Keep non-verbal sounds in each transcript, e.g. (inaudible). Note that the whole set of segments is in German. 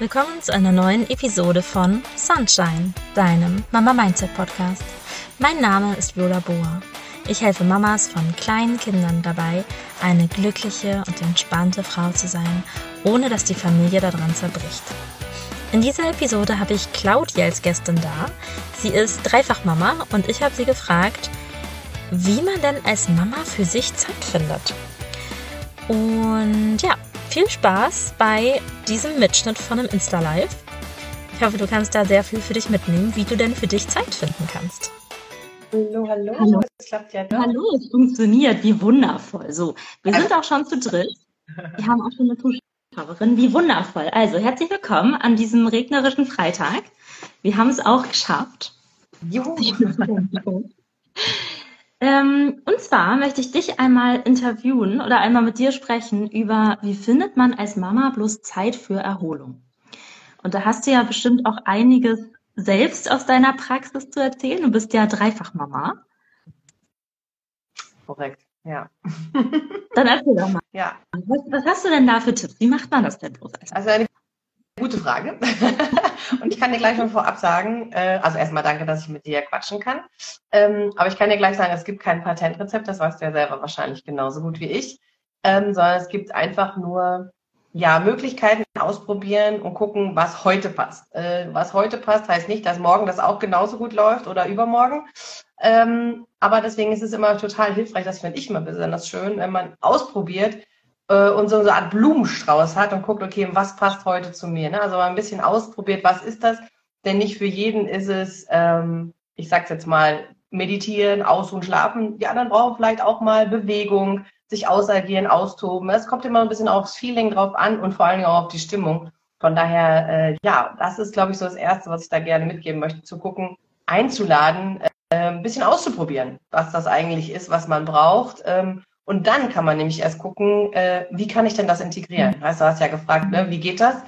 Willkommen zu einer neuen Episode von Sunshine, deinem Mama Mindset Podcast. Mein Name ist Lola Boa. Ich helfe Mamas von kleinen Kindern dabei, eine glückliche und entspannte Frau zu sein, ohne dass die Familie daran zerbricht. In dieser Episode habe ich Claudia als Gästin da. Sie ist Dreifachmama und ich habe sie gefragt, wie man denn als Mama für sich Zeit findet. Und ja, viel Spaß bei diesem Mitschnitt von einem Insta-Live. Ich hoffe, du kannst da sehr viel für dich mitnehmen, wie du denn für dich Zeit finden kannst. Hallo, hallo. Hallo. Es klappt ja doch. Hallo, es funktioniert. Wie wundervoll. So, wir sind auch schon zu dritt. Wir haben auch schon eine Zuschauerin. Wie wundervoll. Also, herzlich willkommen an diesem regnerischen Freitag. Wir haben es auch geschafft. Juhu. (laughs) Ähm, und zwar möchte ich dich einmal interviewen oder einmal mit dir sprechen über, wie findet man als Mama bloß Zeit für Erholung? Und da hast du ja bestimmt auch einiges selbst aus deiner Praxis zu erzählen. Du bist ja Dreifachmama. Korrekt, ja. Dann erzähl doch mal. Ja. Was, was, hast du denn da für Tipps? Wie macht man das denn bloß? Also eine Gute Frage. (laughs) und ich kann dir gleich schon vorab sagen, äh, also erstmal danke, dass ich mit dir quatschen kann. Ähm, aber ich kann dir gleich sagen, es gibt kein Patentrezept, das weißt du ja selber wahrscheinlich genauso gut wie ich, ähm, sondern es gibt einfach nur ja, Möglichkeiten ausprobieren und gucken, was heute passt. Äh, was heute passt, heißt nicht, dass morgen das auch genauso gut läuft oder übermorgen. Ähm, aber deswegen ist es immer total hilfreich, das finde ich immer besonders schön, wenn man ausprobiert, äh, und so eine Art Blumenstrauß hat und guckt, okay, was passt heute zu mir. Ne? Also mal ein bisschen ausprobiert, was ist das? Denn nicht für jeden ist es, ähm, ich sag's jetzt mal, meditieren, aus- und schlafen. Die anderen brauchen vielleicht auch mal Bewegung, sich ausagieren, austoben. Es kommt immer ein bisschen aufs Feeling drauf an und vor allen Dingen auch auf die Stimmung. Von daher, äh, ja, das ist, glaube ich, so das Erste, was ich da gerne mitgeben möchte, zu gucken, einzuladen, äh, ein bisschen auszuprobieren, was das eigentlich ist, was man braucht. Ähm, und dann kann man nämlich erst gucken, äh, wie kann ich denn das integrieren? Mhm. Weißt du, hast ja gefragt, ne, wie geht das?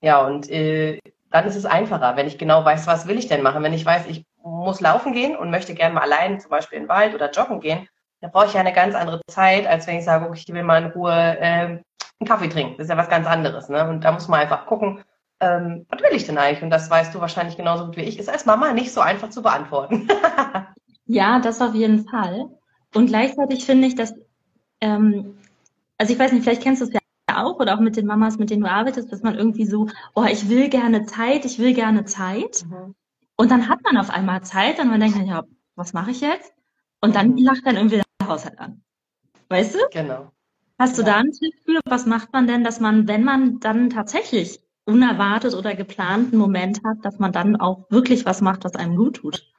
Ja, und äh, dann ist es einfacher, wenn ich genau weiß, was will ich denn machen. Wenn ich weiß, ich muss laufen gehen und möchte gerne mal allein zum Beispiel in den Wald oder joggen gehen, dann brauche ich ja eine ganz andere Zeit, als wenn ich sage, okay, ich will mal in Ruhe äh, einen Kaffee trinken. Das ist ja was ganz anderes. Ne? Und da muss man einfach gucken, ähm, was will ich denn eigentlich? Und das weißt du wahrscheinlich genauso gut wie ich. Ist als Mama nicht so einfach zu beantworten. (laughs) ja, das auf jeden Fall. Und gleichzeitig finde ich, dass ähm, also ich weiß nicht, vielleicht kennst du es ja auch oder auch mit den Mamas, mit denen du arbeitest, dass man irgendwie so, oh, ich will gerne Zeit, ich will gerne Zeit. Mhm. Und dann hat man auf einmal Zeit und man denkt dann, ja, was mache ich jetzt? Und dann mhm. lacht dann irgendwie der Haushalt an. Weißt du? Genau. Hast du ja. da einen Tipp für? Was macht man denn, dass man, wenn man dann tatsächlich unerwartet oder geplanten Moment hat, dass man dann auch wirklich was macht, was einem gut tut?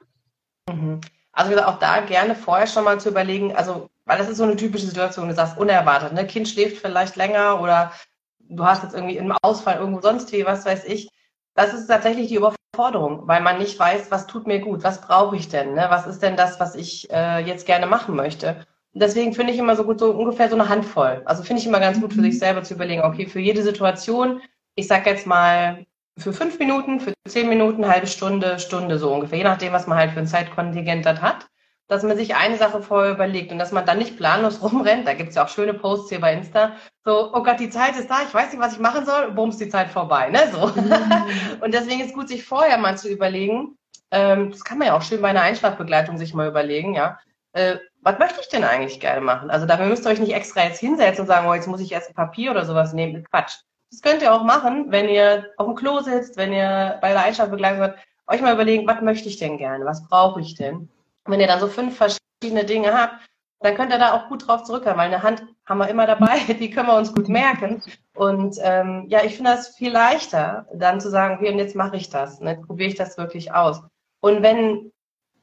Mhm. Also auch da gerne vorher schon mal zu überlegen, also weil das ist so eine typische Situation, du sagst unerwartet, ne? Kind schläft vielleicht länger oder du hast jetzt irgendwie einen Ausfall irgendwo sonst wie, was weiß ich. Das ist tatsächlich die Überforderung, weil man nicht weiß, was tut mir gut, was brauche ich denn, ne? was ist denn das, was ich äh, jetzt gerne machen möchte. Und deswegen finde ich immer so gut, so ungefähr so eine Handvoll. Also finde ich immer ganz gut für sich selber zu überlegen, okay, für jede Situation, ich sag jetzt mal für fünf Minuten, für zehn Minuten, halbe Stunde, Stunde so ungefähr, je nachdem, was man halt für ein Zeitkontingent dann hat, dass man sich eine Sache vorher überlegt und dass man dann nicht planlos (laughs) rumrennt. Da gibt's ja auch schöne Posts hier bei Insta. So, oh Gott, die Zeit ist da, ich weiß nicht, was ich machen soll, bums, die Zeit vorbei. Ne? So. Mhm. (laughs) Und deswegen ist gut, sich vorher mal zu überlegen, ähm, das kann man ja auch schön bei einer Einschlafbegleitung sich mal überlegen, ja. Äh, was möchte ich denn eigentlich gerne machen? Also dafür müsst ihr euch nicht extra jetzt hinsetzen und sagen, oh, jetzt muss ich erst ein Papier oder sowas nehmen. Quatsch. Das könnt ihr auch machen, wenn ihr auf dem Klo sitzt, wenn ihr bei der Einschlafbegleitung seid, euch mal überlegen, was möchte ich denn gerne, was brauche ich denn? Wenn ihr dann so fünf verschiedene Dinge habt, dann könnt ihr da auch gut drauf zurückkommen, weil eine Hand haben wir immer dabei, (laughs) die können wir uns gut merken. Und ähm, ja, ich finde das viel leichter, dann zu sagen, okay, und jetzt mache ich das, ne, jetzt probiere ich das wirklich aus. Und wenn,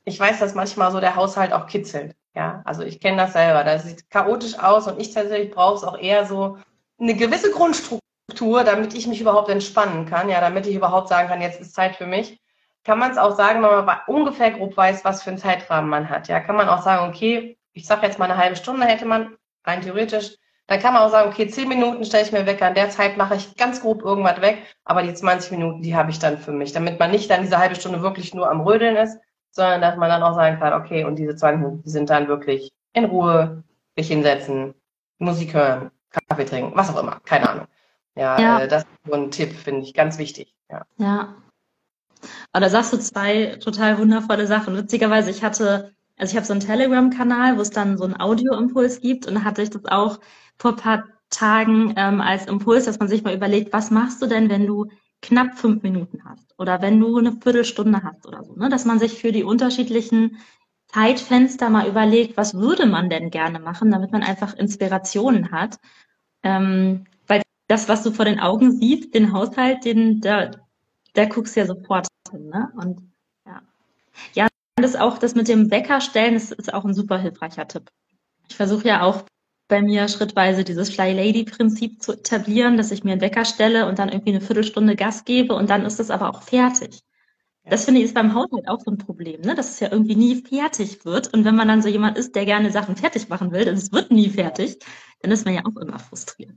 ich weiß, dass manchmal so der Haushalt auch kitzelt, ja, also ich kenne das selber, das sieht chaotisch aus und ich tatsächlich brauche es auch eher so eine gewisse Grundstruktur Struktur, damit ich mich überhaupt entspannen kann, ja, damit ich überhaupt sagen kann, jetzt ist Zeit für mich, kann man es auch sagen, wenn man ungefähr grob weiß, was für einen Zeitrahmen man hat. Ja, kann man auch sagen, okay, ich sage jetzt mal eine halbe Stunde hätte man, rein theoretisch, dann kann man auch sagen, okay, zehn Minuten stelle ich mir weg, an der Zeit mache ich ganz grob irgendwas weg, aber die 20 Minuten, die habe ich dann für mich, damit man nicht dann diese halbe Stunde wirklich nur am Rödeln ist, sondern dass man dann auch sagen kann, okay, und diese 20 Minuten, die sind dann wirklich in Ruhe, sich hinsetzen, Musik hören, Kaffee trinken, was auch immer, keine Ahnung. Ja, ja. Äh, das ist so ein Tipp, finde ich ganz wichtig. Ja. ja. Aber da sagst du zwei total wundervolle Sachen. Witzigerweise, ich hatte, also ich habe so einen Telegram-Kanal, wo es dann so einen Audioimpuls gibt und da hatte ich das auch vor ein paar Tagen ähm, als Impuls, dass man sich mal überlegt, was machst du denn, wenn du knapp fünf Minuten hast oder wenn du eine Viertelstunde hast oder so, ne? dass man sich für die unterschiedlichen Zeitfenster mal überlegt, was würde man denn gerne machen, damit man einfach Inspirationen hat. Ähm, weil das, was du vor den Augen siehst, den Haushalt, den, da, da guckst du ja sofort hin. Ne? Und ja. Ja, das auch, das mit dem Wecker stellen, ist, ist auch ein super hilfreicher Tipp. Ich versuche ja auch bei mir schrittweise dieses Fly Lady Prinzip zu etablieren, dass ich mir einen Wecker stelle und dann irgendwie eine Viertelstunde Gas gebe und dann ist es aber auch fertig. Das finde ich ist beim Haushalt auch so ein Problem, ne? dass es ja irgendwie nie fertig wird. Und wenn man dann so jemand ist, der gerne Sachen fertig machen will, und es wird nie fertig, dann ist man ja auch immer frustriert.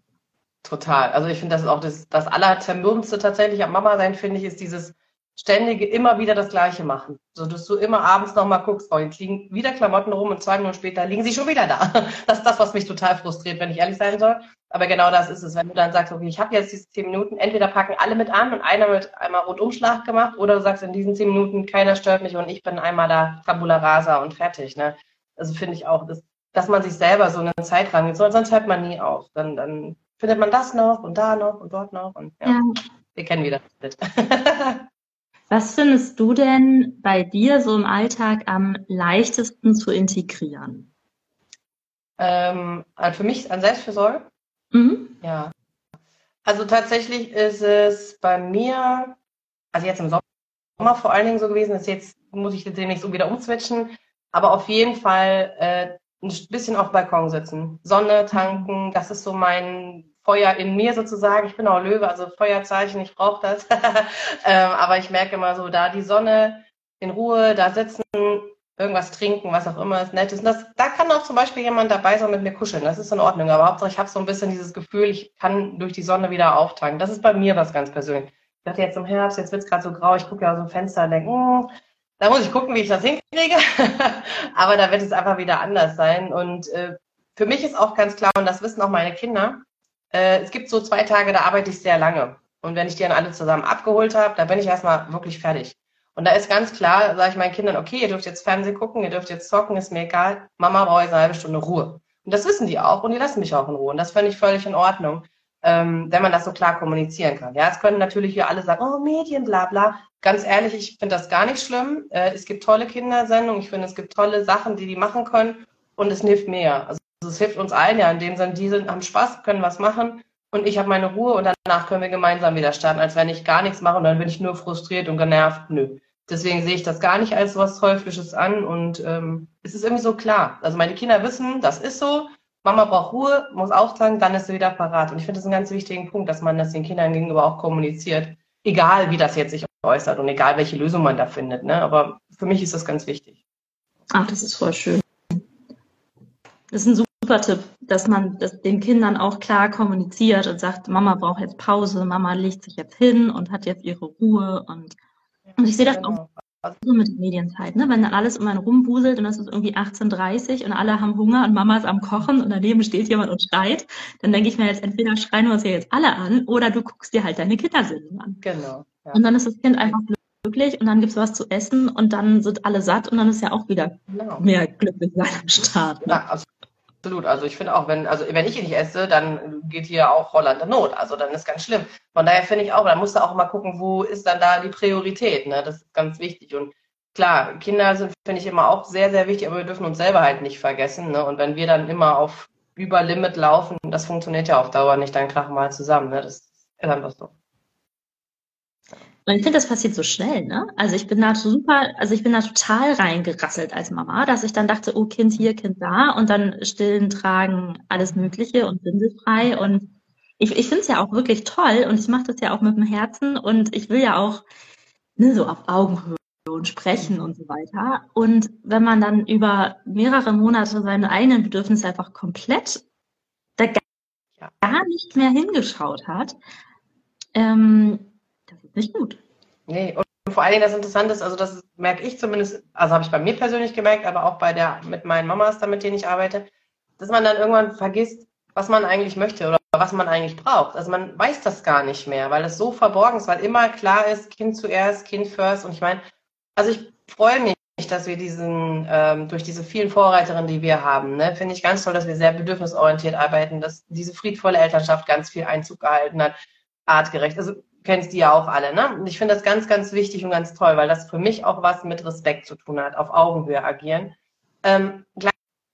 Total. Also ich finde, das ist auch das, das Allerzermürbendste tatsächlich am Mama sein, finde ich, ist dieses ständige immer wieder das Gleiche machen. So dass du immer abends nochmal guckst, oh, jetzt liegen wieder Klamotten rum und zwei Minuten später liegen sie schon wieder da. (laughs) Das ist das, was mich total frustriert, wenn ich ehrlich sein soll. Aber genau das ist es, wenn du dann sagst, okay, ich habe jetzt diese zehn Minuten, entweder packen alle mit an und einer wird einmal Rundumschlag gemacht, oder du sagst in diesen zehn Minuten, keiner stört mich und ich bin einmal da Tabula rasa und fertig. Ne? Also finde ich auch, dass, dass man sich selber so eine Zeit rangeht, sonst hört man nie auf. Dann, dann findet man das noch und da noch und dort noch und ja, ja. wir kennen wieder. (laughs) Was findest du denn bei dir so im Alltag am leichtesten zu integrieren? Ähm, also für mich an Selbstfürsorge? Mhm. Ja. Also tatsächlich ist es bei mir, also jetzt im Sommer vor allen Dingen so gewesen, ist jetzt muss ich jetzt demnächst so wieder umswitchen, aber auf jeden Fall äh, ein bisschen auf Balkon sitzen, Sonne tanken, das ist so mein Feuer in mir sozusagen. Ich bin auch Löwe, also Feuerzeichen, ich brauche das. (laughs) ähm, aber ich merke immer so, da die Sonne in Ruhe, da sitzen, irgendwas trinken, was auch immer ist nett. Und das, da kann auch zum Beispiel jemand dabei sein mit mir kuscheln. Das ist in Ordnung. Aber Hauptsache, ich habe so ein bisschen dieses Gefühl, ich kann durch die Sonne wieder auftanken. Das ist bei mir was ganz persönlich. Ich dachte jetzt im Herbst, jetzt wird es gerade so grau, ich gucke ja aus dem Fenster und denke, hm, da muss ich gucken, wie ich das hinkriege. (laughs) aber da wird es einfach wieder anders sein. Und äh, für mich ist auch ganz klar, und das wissen auch meine Kinder, äh, es gibt so zwei Tage, da arbeite ich sehr lange. Und wenn ich die dann alle zusammen abgeholt habe, da bin ich erstmal wirklich fertig. Und da ist ganz klar, sage ich meinen Kindern, okay, ihr dürft jetzt Fernsehen gucken, ihr dürft jetzt zocken, ist mir egal. Mama braucht jetzt eine halbe Stunde Ruhe. Und das wissen die auch und die lassen mich auch in Ruhe. Und das finde ich völlig in Ordnung, ähm, wenn man das so klar kommunizieren kann. Ja, es können natürlich hier alle sagen, oh, Medien, bla bla. Ganz ehrlich, ich finde das gar nicht schlimm. Äh, es gibt tolle Kindersendungen, ich finde, es gibt tolle Sachen, die die machen können und es hilft mehr. Also es hilft uns allen ja in dem Sinne, die sind, haben Spaß, können was machen und ich habe meine Ruhe und danach können wir gemeinsam wieder starten, als wenn ich gar nichts mache und dann bin ich nur frustriert und genervt. Nö. Deswegen sehe ich das gar nicht als was Teuflisches an und ähm, es ist irgendwie so klar. Also meine Kinder wissen, das ist so. Mama braucht Ruhe, muss auftanken, dann ist sie wieder parat. Und ich finde das einen ganz wichtigen Punkt, dass man das den Kindern gegenüber auch kommuniziert. Egal, wie das jetzt sich äußert und egal, welche Lösung man da findet. Ne? Aber für mich ist das ganz wichtig. Ach, das ist voll schön. Das ist ein super Tipp, dass man das den Kindern auch klar kommuniziert und sagt, Mama braucht jetzt Pause, Mama legt sich jetzt hin und hat jetzt ihre Ruhe und, und ich sehe das auch so mit der Medienzeit, ne? wenn dann alles um einen rumbuselt und es ist irgendwie 18.30 und alle haben Hunger und Mama ist am Kochen und daneben steht jemand und schreit, dann denke ich mir jetzt, entweder schreien wir uns ja jetzt alle an oder du guckst dir halt deine Kindersendung an. Genau. Ja. Und dann ist das Kind einfach glücklich und dann gibt es was zu essen und dann sind alle satt und dann ist ja auch wieder genau. mehr glücklich sein am Start. Ne? Ja, Absolut. Also ich finde auch, wenn, also wenn ich nicht esse, dann geht hier auch Holland in Not. Also dann ist ganz schlimm. Von daher finde ich auch, da musst du auch mal gucken, wo ist dann da die Priorität. Ne? Das ist ganz wichtig. Und klar, Kinder sind, finde ich, immer auch sehr, sehr wichtig, aber wir dürfen uns selber halt nicht vergessen. Ne? Und wenn wir dann immer auf über Limit laufen, das funktioniert ja auf Dauer nicht, dann krachen wir halt zusammen. Ne? Das ist einfach so. Und ich finde, das passiert so schnell, ne? Also ich bin da super, also ich bin da total reingerasselt als Mama, dass ich dann dachte, oh, Kind hier, Kind da und dann stillen, tragen, alles Mögliche und windelfrei und ich, ich finde es ja auch wirklich toll und ich mache das ja auch mit dem Herzen und ich will ja auch ne, so auf Augenhöhe und sprechen und so weiter. Und wenn man dann über mehrere Monate seine eigenen Bedürfnisse einfach komplett da gar nicht mehr hingeschaut hat, ähm, nicht gut. Nee, und vor allen Dingen das Interessante ist, also das merke ich zumindest, also habe ich bei mir persönlich gemerkt, aber auch bei der, mit meinen Mamas, da mit denen ich arbeite, dass man dann irgendwann vergisst, was man eigentlich möchte oder was man eigentlich braucht. Also man weiß das gar nicht mehr, weil es so verborgen ist, weil immer klar ist, Kind zuerst, Kind first. Und ich meine, also ich freue mich, dass wir diesen, ähm, durch diese vielen Vorreiterinnen, die wir haben, ne, finde ich ganz toll, dass wir sehr bedürfnisorientiert arbeiten, dass diese friedvolle Elternschaft ganz viel Einzug gehalten hat, artgerecht. Also kennst die ja auch alle, ne? Und ich finde das ganz, ganz wichtig und ganz toll, weil das für mich auch was mit Respekt zu tun hat, auf Augenhöhe agieren. Ähm,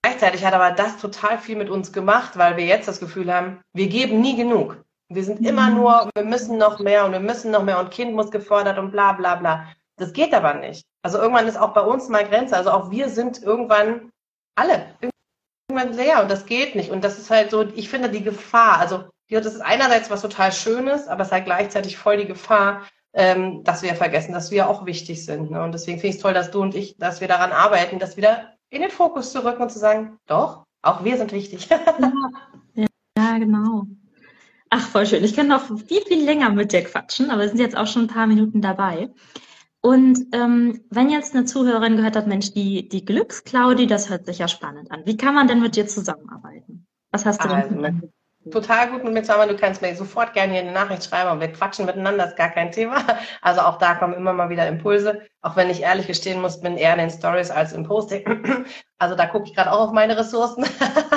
gleichzeitig hat aber das total viel mit uns gemacht, weil wir jetzt das Gefühl haben, wir geben nie genug. Wir sind immer mhm. nur, wir müssen noch mehr und wir müssen noch mehr und Kind muss gefordert und bla bla bla. Das geht aber nicht. Also irgendwann ist auch bei uns mal Grenze. Also auch wir sind irgendwann alle irgendwann leer und das geht nicht. Und das ist halt so, ich finde die Gefahr. Also das ist einerseits was total Schönes, aber es ist halt gleichzeitig voll die Gefahr, ähm, dass wir vergessen, dass wir auch wichtig sind. Ne? Und deswegen finde ich es toll, dass du und ich, dass wir daran arbeiten, das wieder in den Fokus zu rücken und zu sagen, doch, auch wir sind wichtig. (laughs) ja, ja, genau. Ach, voll schön. Ich kann noch viel, viel länger mit dir quatschen, aber wir sind jetzt auch schon ein paar Minuten dabei. Und ähm, wenn jetzt eine Zuhörerin gehört hat, Mensch, die, die Glücksclaudi, das hört sich ja spannend an. Wie kann man denn mit dir zusammenarbeiten? Was hast du also, denn total gut mit mir zusammen. Du kannst mir sofort gerne hier eine Nachricht schreiben und wir quatschen miteinander, ist gar kein Thema. Also auch da kommen immer mal wieder Impulse. Auch wenn ich ehrlich gestehen muss, bin eher in den Stories als im Posting. (clears throat) Also da gucke ich gerade auch auf meine Ressourcen.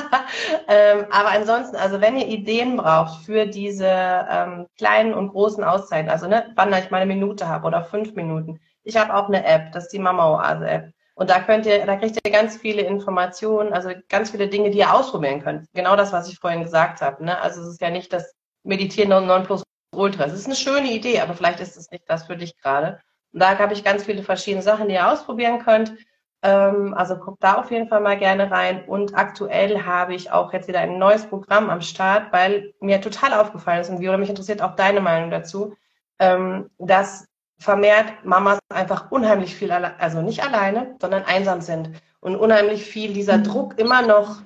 (laughs) ähm, aber ansonsten, also wenn ihr Ideen braucht für diese ähm, kleinen und großen Auszeiten, also ne, wann ich meine Minute habe oder fünf Minuten. Ich habe auch eine App, das ist die Mama Oase App. Und da könnt ihr, da kriegt ihr ganz viele Informationen, also ganz viele Dinge, die ihr ausprobieren könnt. Genau das, was ich vorhin gesagt habe. Ne? Also es ist ja nicht das Meditieren und Non plus Ultra. Es ist eine schöne Idee, aber vielleicht ist es nicht das für dich gerade. Und da habe ich ganz viele verschiedene Sachen, die ihr ausprobieren könnt. Ähm, also guckt da auf jeden Fall mal gerne rein. Und aktuell habe ich auch jetzt wieder ein neues Programm am Start, weil mir total aufgefallen ist und Viola, mich interessiert auch deine Meinung dazu, ähm, dass vermehrt Mamas einfach unheimlich viel, also nicht alleine, sondern einsam sind und unheimlich viel dieser mhm. Druck immer noch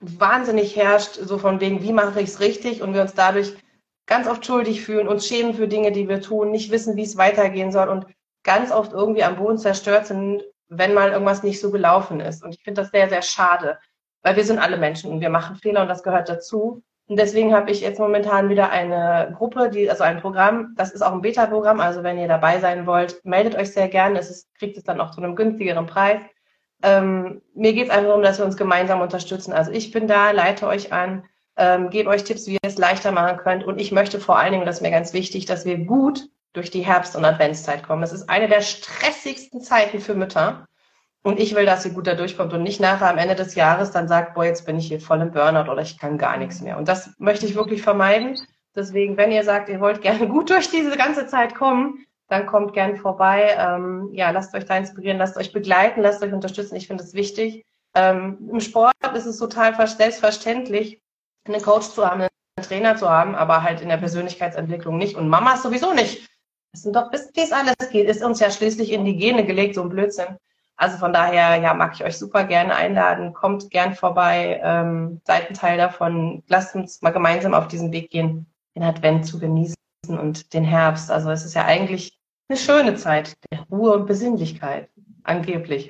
wahnsinnig herrscht, so von wegen, wie mache ich es richtig und wir uns dadurch ganz oft schuldig fühlen, uns schämen für Dinge, die wir tun, nicht wissen, wie es weitergehen soll und ganz oft irgendwie am Boden zerstört sind, wenn mal irgendwas nicht so gelaufen ist. Und ich finde das sehr, sehr schade, weil wir sind alle Menschen und wir machen Fehler und das gehört dazu. Und deswegen habe ich jetzt momentan wieder eine Gruppe, die, also ein Programm, das ist auch ein Beta-Programm, also wenn ihr dabei sein wollt, meldet euch sehr gerne, es ist, kriegt es dann auch zu einem günstigeren Preis. Ähm, mir geht es einfach darum, dass wir uns gemeinsam unterstützen. Also ich bin da, leite euch an, ähm, gebe euch Tipps, wie ihr es leichter machen könnt. Und ich möchte vor allen Dingen, das ist mir ganz wichtig, dass wir gut durch die Herbst- und Adventszeit kommen. Es ist eine der stressigsten Zeiten für Mütter. Und ich will, dass sie gut da durchkommt und nicht nachher am Ende des Jahres dann sagt, boah, jetzt bin ich hier voll im Burnout oder ich kann gar nichts mehr. Und das möchte ich wirklich vermeiden. Deswegen, wenn ihr sagt, ihr wollt gerne (laughs) gut durch diese ganze Zeit kommen, dann kommt gern vorbei. Ähm, ja, lasst euch da inspirieren, lasst euch begleiten, lasst euch unterstützen. Ich finde es wichtig. Ähm, Im Sport ist es total selbstverständlich, einen Coach zu haben, einen Trainer zu haben, aber halt in der Persönlichkeitsentwicklung nicht. Und Mamas sowieso nicht. Es sind doch, bis dies alles geht, ist uns ja schließlich in die Gene gelegt, so ein Blödsinn. Also von daher, ja, mag ich euch super gerne einladen. Kommt gern vorbei, ähm, seid ein Teil davon. Lasst uns mal gemeinsam auf diesen Weg gehen, den Advent zu genießen und den Herbst. Also es ist ja eigentlich eine schöne Zeit der Ruhe und Besinnlichkeit, angeblich.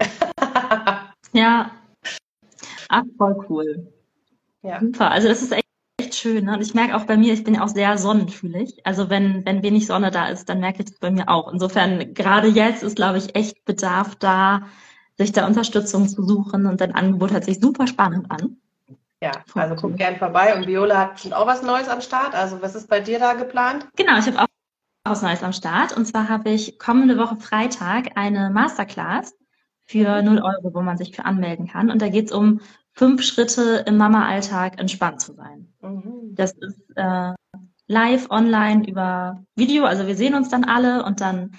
(laughs) ja, ach, voll cool. Ja. Super. Also das ist echt echt schön. Ne? Und ich merke auch bei mir, ich bin ja auch sehr sonnenfühlig. Also wenn, wenn wenig Sonne da ist, dann merke ich das bei mir auch. Insofern, gerade jetzt ist, glaube ich, echt Bedarf da, sich da Unterstützung zu suchen. Und dein Angebot hört sich super spannend an. Ja, also guck gern vorbei. Und Viola hat schon auch was Neues am Start. Also was ist bei dir da geplant? Genau, ich habe auch was Neues am Start. Und zwar habe ich kommende Woche Freitag eine Masterclass für 0 mhm. Euro, wo man sich für anmelden kann. Und da geht es um fünf Schritte im Mama-Alltag entspannt zu sein. Mhm. Das ist äh, live online über Video, also wir sehen uns dann alle und dann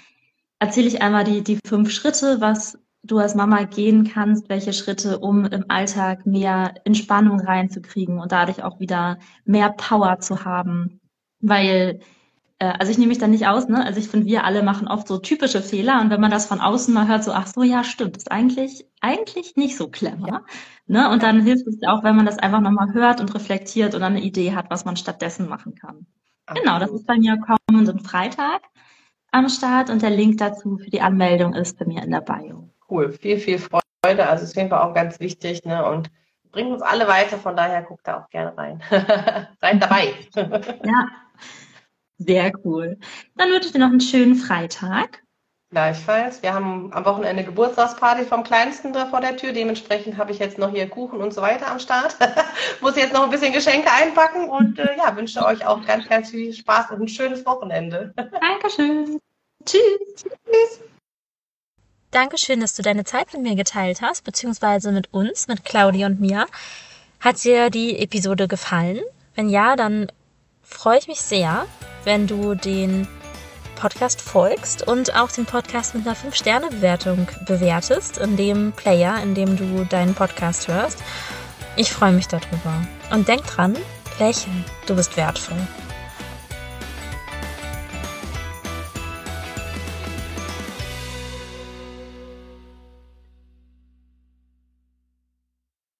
erzähle ich einmal die, die fünf Schritte, was du als Mama gehen kannst, welche Schritte, um im Alltag mehr Entspannung reinzukriegen und dadurch auch wieder mehr Power zu haben. Weil also ich nehme mich da nicht aus, ne? Also ich finde, wir alle machen oft so typische Fehler und wenn man das von außen mal hört, so, ach so, ja, stimmt, ist eigentlich, eigentlich nicht so clever. Ne? Und dann hilft es auch, wenn man das einfach nochmal hört und reflektiert und dann eine Idee hat, was man stattdessen machen kann. Absolut. Genau, das ist bei mir kommenden Freitag am Start und der Link dazu für die Anmeldung ist bei mir in der Bio. Cool, viel, viel Freude. Also ist auf jeden Fall auch ganz wichtig, ne? Und bringt uns alle weiter, von daher guckt da auch gerne rein. (laughs) Seid dabei. ja, (laughs) sehr cool. Dann wünsche ich dir noch einen schönen Freitag. Gleichfalls. Wir haben am Wochenende Geburtstagsparty vom Kleinsten da vor der Tür. Dementsprechend habe ich jetzt noch hier Kuchen und so weiter am Start. (laughs) Muss jetzt noch ein bisschen Geschenke einpacken und äh, ja, wünsche euch auch ganz, ganz viel Spaß und ein schönes Wochenende. (laughs) Dankeschön. Tschüss. Tschüss. Dankeschön, dass du deine Zeit mit mir geteilt hast, beziehungsweise mit uns, mit Claudia und mir. Hat dir die Episode gefallen? Wenn ja, dann freue ich mich sehr, wenn du den Podcast folgst und auch den Podcast mit einer 5-Sterne-Bewertung bewertest, in dem Player, in dem du deinen Podcast hörst. Ich freue mich darüber. Und denk dran, lächeln, du bist wertvoll.